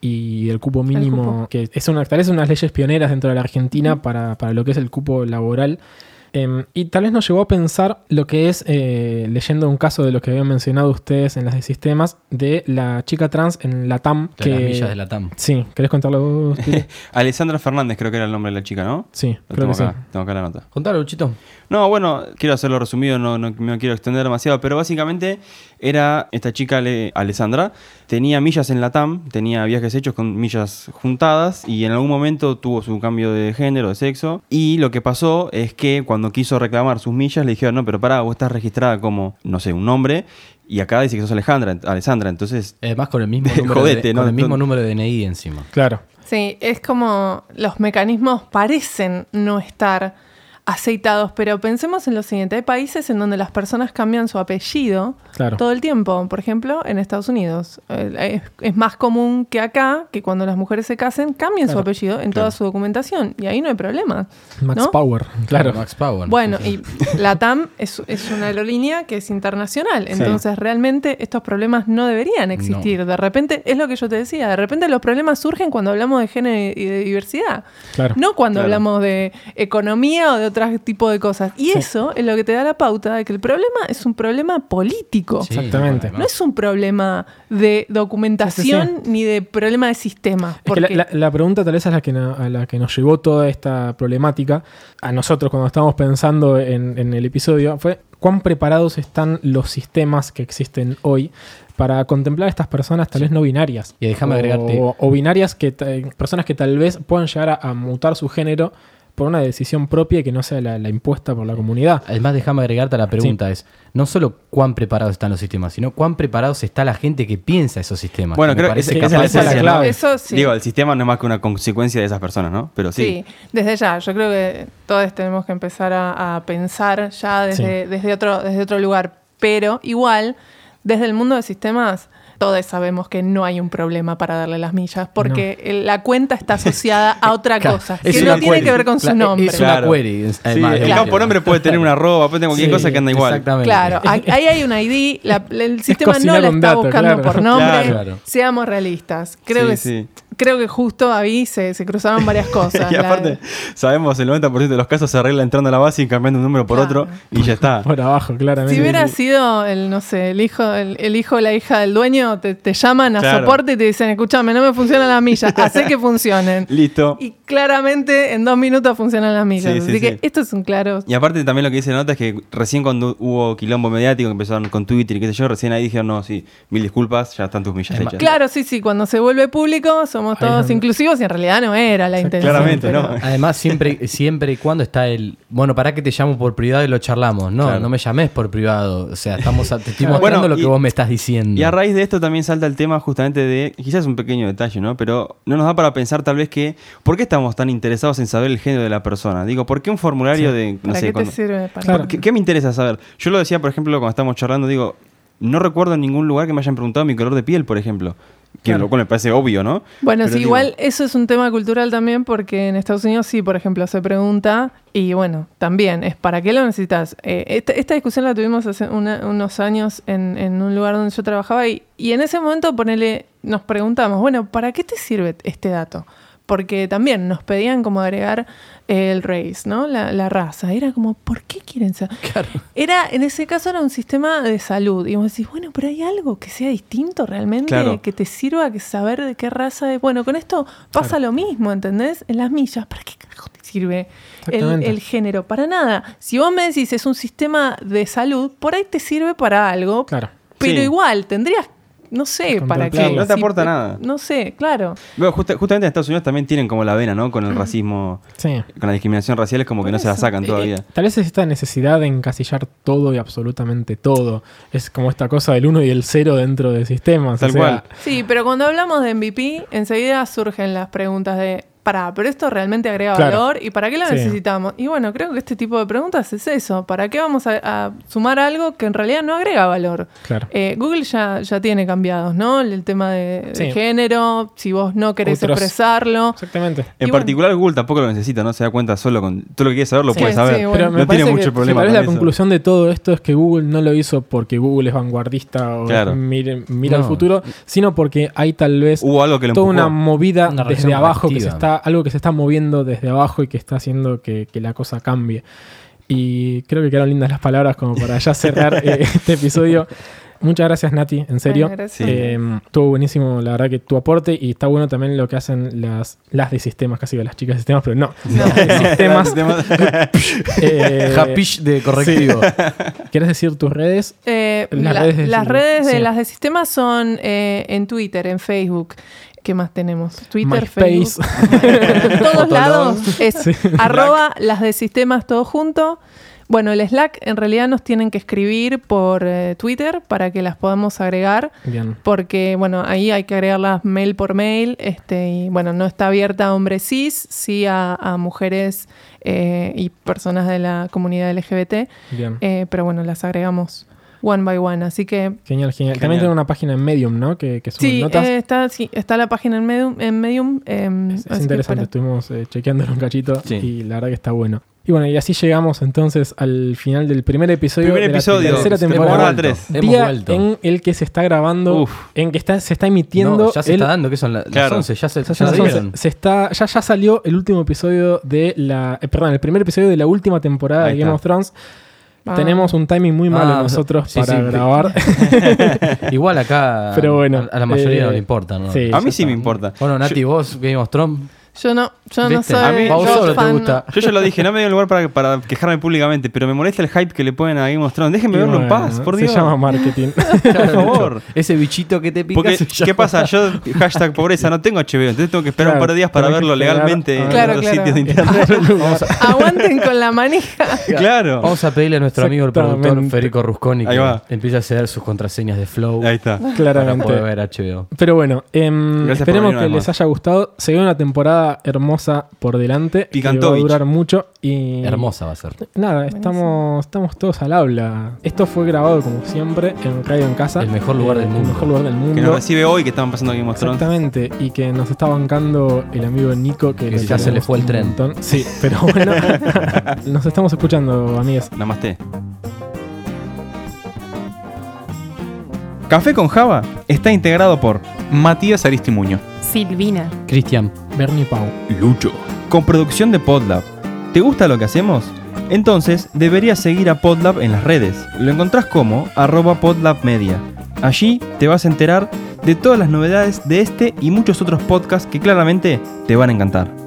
y el cupo mínimo, cupo. que es una, tal vez unas leyes pioneras dentro de la Argentina para, para lo que es el cupo laboral. Em, y tal vez nos llevó a pensar lo que es, eh, leyendo un caso de lo que habían mencionado ustedes en las de sistemas, de la chica trans en la TAM. De que... las millas de la TAM. Sí, ¿querés contarlo vos? Alessandra Fernández creo que era el nombre de la chica, ¿no? sí, Lo creo tengo que sí. acá, tengo acá la nota. Contalo, Luchito. No, bueno, quiero hacerlo resumido, no, no me quiero extender demasiado, pero básicamente era esta chica Ale- Alessandra, tenía millas en la TAM, tenía viajes hechos con millas juntadas y en algún momento tuvo su cambio de género, de sexo, y lo que pasó es que cuando quiso reclamar sus millas le dijeron, no, pero pará, vos estás registrada como, no sé, un nombre, y acá dice que sos Alejandra, Alessandra, entonces... Además con el mismo número, Jodete, de, ¿no? con el mismo número de DNI encima. Claro. Sí, es como los mecanismos parecen no estar aceitados, pero pensemos en lo siguiente, hay países en donde las personas cambian su apellido Claro. todo el tiempo, por ejemplo, en Estados Unidos. Eh, Es, es más común que acá, que cuando las mujeres se casen, cambien su apellido en toda su documentación, y ahí no hay problema. Max ¿no? Power, claro. Max Power. Bueno, y la TAM es, es una aerolínea que es internacional, entonces realmente estos problemas no deberían existir. De repente, es lo que yo te decía, de repente los problemas surgen cuando hablamos de género y de diversidad, Claro. no cuando Claro. hablamos de economía o de otro tipo de cosas. Y eso es lo que te da la pauta de que el problema es un problema político. Sí, Exactamente. No es un problema de documentación ni de problema de sistema. Es que Porque la, la- la pregunta tal vez es la que, no- a la que nos llevó toda esta problemática a nosotros cuando estábamos pensando en, en el episodio fue cuán preparados están los sistemas que existen hoy para contemplar a estas personas tal vez no binarias. Y déjame O- agregarte- O, binarias que ta- personas que tal vez puedan llegar a, a mutar su género por una decisión propia y que no sea la, la impuesta por la comunidad. Además, déjame agregarte a la pregunta, es no solo cuán preparados están los sistemas, sino cuán preparados está la gente que piensa esos sistemas. Bueno, creo que parece esa- esa capaz es la clave. Eso sí. Digo, el sistema no es más que una consecuencia de esas personas, ¿no? Pero sí. Sí, desde ya. Yo creo que todos tenemos que empezar a, a pensar ya desde, desde, otro, desde otro lugar. Pero igual, desde el mundo de sistemas, todos sabemos que no hay un problema para darle las millas, porque el- la cuenta está asociada a otra Claro, cosa, es que no tiene query. que ver con su nombre. Es una query. Sí, además, el de- campo nombre puede tener una arroba, puede tener cualquier Sí, cosa que anda igual. Exactamente. Claro, ahí hay un ID, la- el sistema no la está buscando claro. por nombre. Claro. Seamos realistas. Creo Sí, que sí. Creo que justo ahí se, se cruzaron varias cosas. y La- aparte, sabemos el 90% de los casos se arregla entrando a la base y cambiando un número por Claro. otro y ya está. Por abajo, claramente. si hubiera sido el, no sé, el hijo, el, el hijo o la hija del dueño, te, te llaman a Claro. soporte y te dicen, escúchame, no me funcionan las millas, hace que funcionen. Listo. Y claramente en dos minutos funcionan las millas. Sí, sí, Así que sí. esto es un claro. Y aparte también lo que dice la nota es que recién cuando hubo quilombo mediático, que empezaron con Twitter y qué sé yo, recién ahí dijeron, no, sí, mil disculpas, ya están tus millas hechas. Claro, sí, sí, cuando se vuelve público somos Ahí todos inclusivos y en realidad no era la intención. Claramente, pero- ¿no? Además, siempre, siempre y cuando está el. Bueno, para que te llamo por privado y lo charlamos. No, Claro. no me llames por privado. O sea, estamos te estoy mostrando Bueno, lo que y- vos me estás diciendo. Y a raíz de esto también salta el tema justamente de, quizás es un pequeño detalle, ¿no? Pero no nos da para pensar tal vez que, ¿por qué estamos tan interesados en saber el género de la persona? Digo, ¿por qué un formulario de, no ¿Para sé, qué cuando- te sirve? Para Claro. ¿Qué, qué me interesa saber? Yo lo decía, por ejemplo, cuando estábamos charlando, digo, no recuerdo en ningún lugar que me hayan preguntado mi color de piel, por ejemplo. Que Claro. lo cual me parece obvio, ¿no? Bueno, Pero sí, digo, igual eso es un tema cultural también porque en Estados Unidos sí, por ejemplo, se pregunta y bueno, también es ¿para qué lo necesitas? Eh, esta, esta discusión la tuvimos hace una- unos años en, en un lugar donde yo trabajaba y, y en ese momento ponele, nos preguntamos, bueno, ¿para qué te sirve este dato? Porque también nos pedían como agregar el race, ¿no? La, la raza. Era como, ¿por qué quieren saber? Era, en ese caso era un sistema de salud. Y vos decís, bueno, pero hay algo que sea distinto realmente, Claro. que te sirva que saber de qué raza es. Bueno, con esto pasa lo mismo, ¿entendés? En las millas, ¿para qué carajo te sirve el, género? Para nada. Si vos me decís es un sistema de salud, por ahí te sirve para algo, Claro. pero Sí. igual tendrías, no sé, para qué. No te Si- aporta nada. No sé, claro. Bueno, justa- justamente en Estados Unidos también tienen como la vena, ¿no? Con el racismo, Sí. con la discriminación racial, es como que no se la sacan Eh, todavía. tal vez es esta necesidad de encasillar todo y absolutamente todo. Es como esta cosa del 1 y el 0 dentro de sistemas. Tal o sea, cual. Sí, pero cuando hablamos de MVP, enseguida surgen las preguntas de, pará, pero esto realmente agrega Claro. valor y para qué lo Sí. necesitamos. Y bueno, creo que este tipo de preguntas es eso. ¿Para qué vamos a, a sumar algo que en realidad no agrega valor? Claro. Eh, Google ya, ya tiene cambiados, ¿no? El tema de, género, si vos no querés Otros- expresarlo. Exactamente. En particular Google tampoco lo necesita, ¿no? Se da cuenta solo con todo lo que quieres saber lo Sí, puedes sí, saber. bueno. Pero no tiene mucho que problema Tal vez con la eso. conclusión de todo esto es que Google no lo hizo porque Google es vanguardista o Claro. mira No. al futuro, sino porque hay tal vez Hubo algo que toda una movida Una desde abajo que se colectiva. Está algo que se está moviendo desde abajo y que está haciendo que, que la cosa cambie y creo que quedaron lindas las palabras como para ya cerrar eh, este episodio muchas gracias Nati en serio Bueno, gracias. Eh, estuvo buenísimo la verdad que tu aporte y está bueno también lo que hacen las las de sistemas casi que las chicas de sistemas pero no, las de sistemas eh, Hapish de correctivo. ¿Quieres decir tus redes? Eh, Las la- redes de- las redes de sí. las de sistemas son eh, en Twitter, en Facebook. ¿Qué más tenemos? Twitter, MySpace. Facebook. En todos lados es Sí. arroba las de sistemas todo junto. Bueno, el Slack en realidad nos tienen que escribir por eh, Twitter para que las podamos agregar. Bien. Porque, bueno, ahí hay que agregarlas mail por mail. Este, y bueno, no está abierta a hombres cis, sí a, a mujeres eh, y personas de la comunidad LGBT. Bien. Eh, pero bueno, las agregamos one by one. Así que Genial, genial. Genial. También tiene una página en Medium, ¿no? Que, que suben sí, notas. eh, está, sí, está la página en Medium. En Medium em, es, interesante, para- estuvimos eh, chequeándolo un cachito Sí. y la verdad que está bueno. Y bueno, y así llegamos entonces al final del primer episodio Primer de episodio, la tercera temporada temporada. tres. Hemos Día vuelto. en el que se está grabando, Uf. en que está, se está emitiendo. No, ya se el- está dando, que son la- las Claro. 11, ya se, ya ya las se 11. dieron. Se está, ya, ya salió el último episodio de la. eh, perdón, el primer episodio de la última temporada Ahí de Game está. of Thrones. Ah. Tenemos un timing muy malo Ah, nosotros sí, para sí, grabar. Igual acá Pero bueno, a, a la mayoría eh, no le importa, ¿no? sí. A mí sí está. me importa. Bueno, Nati, vos, Game of Thrones, Yo no, yo no soy. A mí- a vos yo solo te fan, gusta. Yo ya lo dije, no me dio lugar para, para quejarme públicamente, pero me molesta el hype que le ponen a Game of Thrones. Déjenme verlo en paz, por se Dios. llama marketing. por favor. Ese bichito que te pica. Porque, se ¿qué llama- pasa? Yo, hashtag pobreza, no tengo HBO, entonces tengo que esperar Claro, un par de días para que verlo esperar legalmente a- en Claro, otros claro. sitios de internet. Vamos a, Aguanten con la manija. claro. vamos a pedirle a nuestro amigo el productor Exactamente. Federico Rusconi Ahí que va. empiece a ceder sus contraseñas de Flow Ahí está. para Claramente. poder ver HBO. Pero bueno, em, Gracias por esperemos venir que una vez les haya gustado. Se ve una temporada hermosa por delante. Que va a Picantovich. durar mucho. Y Hermosa va a ser. Nada, estamos, estamos todos al habla. Esto fue grabado como siempre en Radio en Casa. El mejor lugar del El mundo. mejor lugar del Que mundo. nos recibe hoy, que estaban pasando of Thrones. Exactamente, y que nos está bancando el amigo Nico, que, Que ya se le fue el tren. montón. Sí, pero bueno, nos estamos escuchando, amigas. Namaste. Café con Java está integrado por Matías Aristimuño, Silvina. Cristian. Bernie Pau. Lucho. Con producción de Podlab. ¿Te gusta lo que hacemos? Entonces deberías seguir a Podlab en las redes. Lo encontrás como arroba podlabmedia. Allí te vas a enterar de todas las novedades de este y muchos otros podcasts que claramente te van a encantar.